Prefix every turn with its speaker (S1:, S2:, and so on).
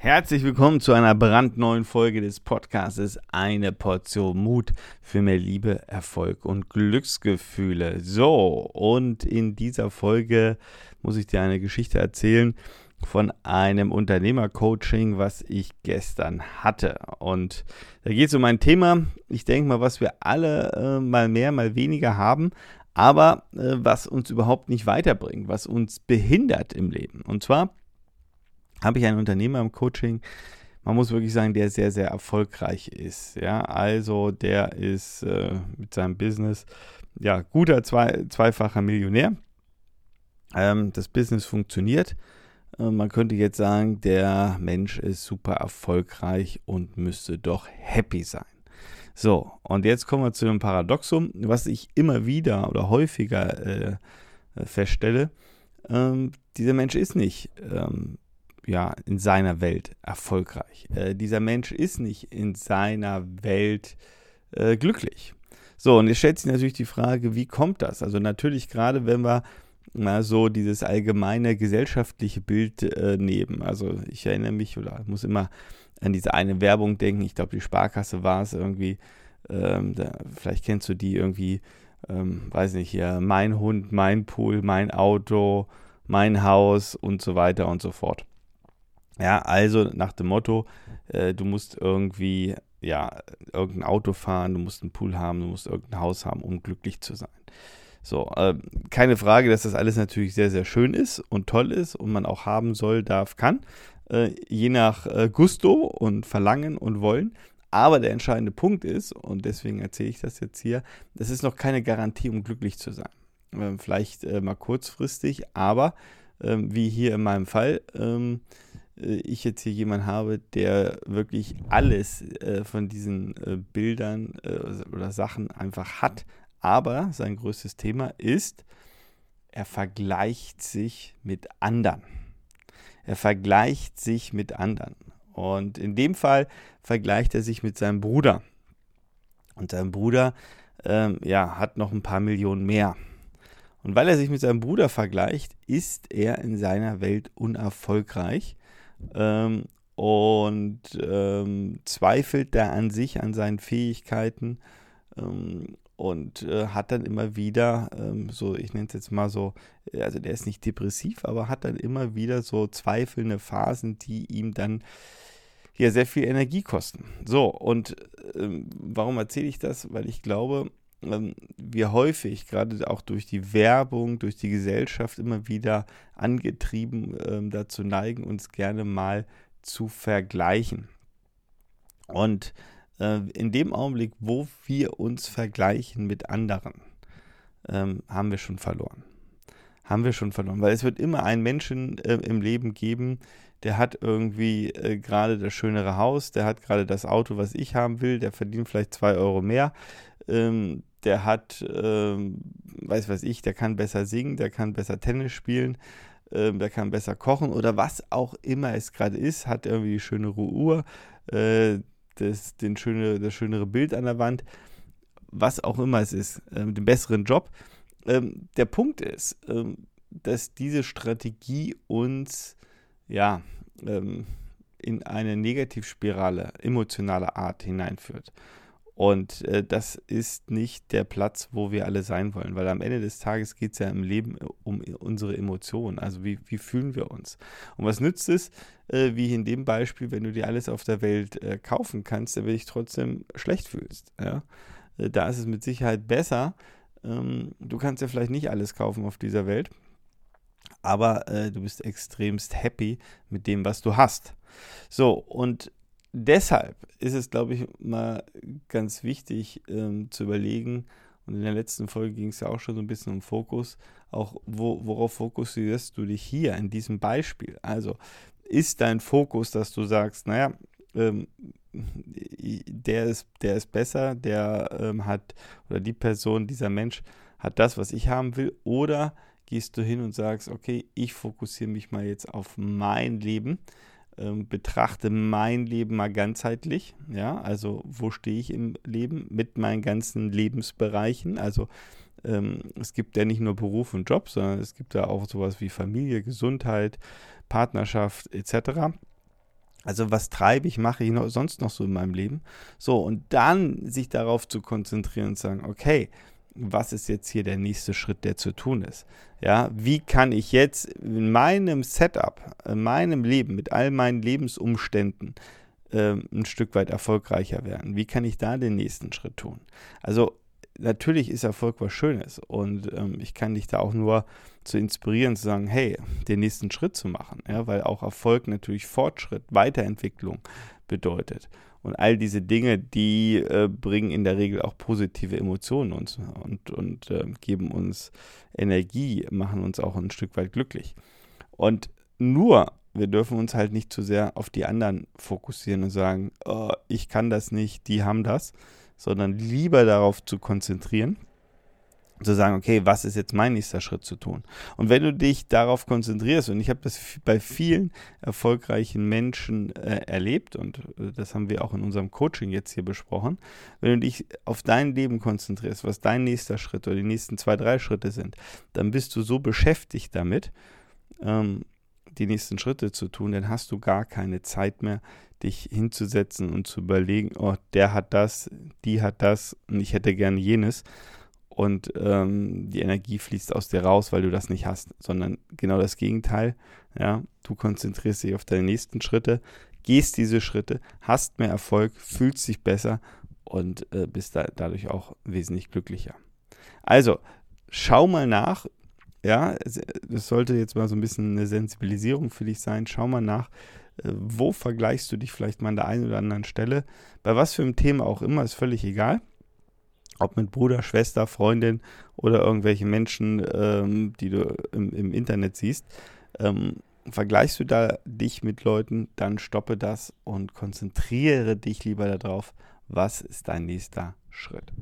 S1: Herzlich willkommen zu einer brandneuen Folge des Podcasts Eine Portion Mut für mehr Liebe, Erfolg und Glücksgefühle. So, und in dieser Folge muss ich dir eine Geschichte erzählen von einem Unternehmercoaching, was ich gestern hatte. Und da geht es um ein Thema, ich denke mal, was wir alle äh, mal mehr, mal weniger haben, aber äh, was uns überhaupt nicht weiterbringt, was uns behindert im Leben. Und zwar habe ich einen Unternehmer im Coaching, man muss wirklich sagen, der sehr, sehr erfolgreich ist. Ja, also der ist äh, mit seinem Business ja guter zwei, zweifacher Millionär. Ähm, das Business funktioniert. Äh, man könnte jetzt sagen, der Mensch ist super erfolgreich und müsste doch happy sein. So, und jetzt kommen wir zu einem Paradoxum, was ich immer wieder oder häufiger äh, feststelle. Ähm, dieser Mensch ist nicht ähm, ja, in seiner Welt erfolgreich. Äh, dieser Mensch ist nicht in seiner Welt äh, glücklich. So, und jetzt stellt sich natürlich die Frage, wie kommt das? Also natürlich gerade, wenn wir mal so dieses allgemeine gesellschaftliche Bild äh, nehmen. Also ich erinnere mich oder muss immer an diese eine Werbung denken. Ich glaube, die Sparkasse war es irgendwie. Ähm, da, vielleicht kennst du die irgendwie, ähm, weiß nicht, hier, mein Hund, mein Pool, mein Auto, mein Haus und so weiter und so fort. Ja, also nach dem Motto, äh, du musst irgendwie, ja, irgendein Auto fahren, du musst einen Pool haben, du musst irgendein Haus haben, um glücklich zu sein. So, äh, keine Frage, dass das alles natürlich sehr, sehr schön ist und toll ist und man auch haben soll, darf, kann. Äh, je nach äh, Gusto und Verlangen und Wollen. Aber der entscheidende Punkt ist, und deswegen erzähle ich das jetzt hier, das ist noch keine Garantie, um glücklich zu sein. Ähm, vielleicht äh, mal kurzfristig, aber ähm, wie hier in meinem Fall, ähm, äh, ich jetzt hier jemanden habe, der wirklich alles äh, von diesen äh, Bildern äh, oder Sachen einfach hat. Aber sein größtes Thema ist, er vergleicht sich mit anderen. Er vergleicht sich mit anderen. Und in dem Fall vergleicht er sich mit seinem Bruder. Und sein Bruder ähm, ja, hat noch ein paar Millionen mehr. Und weil er sich mit seinem Bruder vergleicht, ist er in seiner Welt unerfolgreich ähm, und ähm, zweifelt da an sich, an seinen Fähigkeiten ähm, und äh, hat dann immer wieder, ähm, so ich nenne es jetzt mal so, also der ist nicht depressiv, aber hat dann immer wieder so zweifelnde Phasen, die ihm dann ja sehr viel Energie kosten. So, und ähm, warum erzähle ich das? Weil ich glaube, ähm, wir häufig, gerade auch durch die Werbung, durch die Gesellschaft, immer wieder angetrieben ähm, dazu neigen, uns gerne mal zu vergleichen. Und äh, in dem Augenblick, wo wir uns vergleichen mit anderen, ähm, haben wir schon verloren. Haben wir schon verloren, weil es wird immer einen Menschen äh, im Leben geben, der hat irgendwie äh, gerade das schönere Haus, der hat gerade das Auto, was ich haben will, der verdient vielleicht zwei Euro mehr, ähm, der hat, ähm, weiß was ich, der kann besser singen, der kann besser Tennis spielen, ähm, der kann besser kochen oder was auch immer es gerade ist, hat irgendwie die schönere Uhr, äh, das, den schöne, das schönere Bild an der Wand, was auch immer es ist, äh, den besseren Job. Ähm, der Punkt ist, ähm, dass diese Strategie uns ja ähm, in eine Negativspirale emotionaler Art hineinführt. Und äh, das ist nicht der Platz, wo wir alle sein wollen, weil am Ende des Tages geht es ja im Leben äh, um unsere Emotionen. Also wie, wie fühlen wir uns? Und was nützt es, äh, wie in dem Beispiel, wenn du dir alles auf der Welt äh, kaufen kannst, wenn du dich trotzdem schlecht fühlst? Ja? Äh, da ist es mit Sicherheit besser. Ähm, du kannst ja vielleicht nicht alles kaufen auf dieser Welt, aber äh, du bist extremst happy mit dem, was du hast. So, und deshalb ist es, glaube ich, mal ganz wichtig ähm, zu überlegen, und in der letzten Folge ging es ja auch schon so ein bisschen um Fokus, auch wo, worauf fokussierst du dich hier in diesem Beispiel? Also ist dein Fokus, dass du sagst, naja, ähm, der, ist, der ist besser, der ähm, hat, oder die Person, dieser Mensch hat das, was ich haben will, oder gehst du hin und sagst, okay, ich fokussiere mich mal jetzt auf mein Leben ähm, betrachte mein Leben mal ganzheitlich. Ja, also wo stehe ich im Leben mit meinen ganzen Lebensbereichen? Also ähm, es gibt ja nicht nur Beruf und Job, sondern es gibt ja auch sowas wie Familie, Gesundheit, Partnerschaft etc. Also was treibe ich, mache ich noch, sonst noch so in meinem Leben? So, und dann sich darauf zu konzentrieren und sagen, okay, was ist jetzt hier der nächste Schritt, der zu tun ist? Ja, wie kann ich jetzt in meinem Setup, in meinem Leben, mit all meinen Lebensumständen äh, ein Stück weit erfolgreicher werden? Wie kann ich da den nächsten Schritt tun? Also natürlich ist Erfolg was Schönes und ähm, ich kann dich da auch nur zu inspirieren, zu sagen, hey, den nächsten Schritt zu machen, ja, weil auch Erfolg natürlich Fortschritt, Weiterentwicklung bedeutet. Und all diese Dinge, die äh, bringen in der Regel auch positive Emotionen uns und, und äh, geben uns Energie, machen uns auch ein Stück weit glücklich. Und nur, wir dürfen uns halt nicht zu sehr auf die anderen fokussieren und sagen, oh, ich kann das nicht, die haben das, sondern lieber darauf zu konzentrieren, zu sagen, okay, was ist jetzt mein nächster Schritt zu tun? Und wenn du dich darauf konzentrierst, und ich habe das bei vielen erfolgreichen Menschen äh, erlebt, und äh, das haben wir auch in unserem Coaching jetzt hier besprochen, wenn du dich auf dein Leben konzentrierst, was dein nächster Schritt oder die nächsten zwei, drei Schritte sind, dann bist du so beschäftigt damit, ähm, die nächsten Schritte zu tun, dann hast du gar keine Zeit mehr, dich hinzusetzen und zu überlegen, oh, der hat das, die hat das und ich hätte gerne jenes. Und ähm, die Energie fließt aus dir raus, weil du das nicht hast, sondern genau das Gegenteil. Ja, du konzentrierst dich auf deine nächsten Schritte, gehst diese Schritte, hast mehr Erfolg, fühlst dich besser und äh, bist da, dadurch auch wesentlich glücklicher. Also, schau mal nach, ja, das sollte jetzt mal so ein bisschen eine Sensibilisierung für dich sein. Schau mal nach, äh, wo vergleichst du dich vielleicht mal an der einen oder anderen Stelle. Bei was für einem Thema auch immer, ist völlig egal. Ob mit Bruder, Schwester, Freundin oder irgendwelche Menschen, ähm, die du im, im, Internet siehst. Ähm, vergleichst du da dich mit Leuten, dann stoppe das und konzentriere dich lieber darauf, was ist dein nächster Schritt.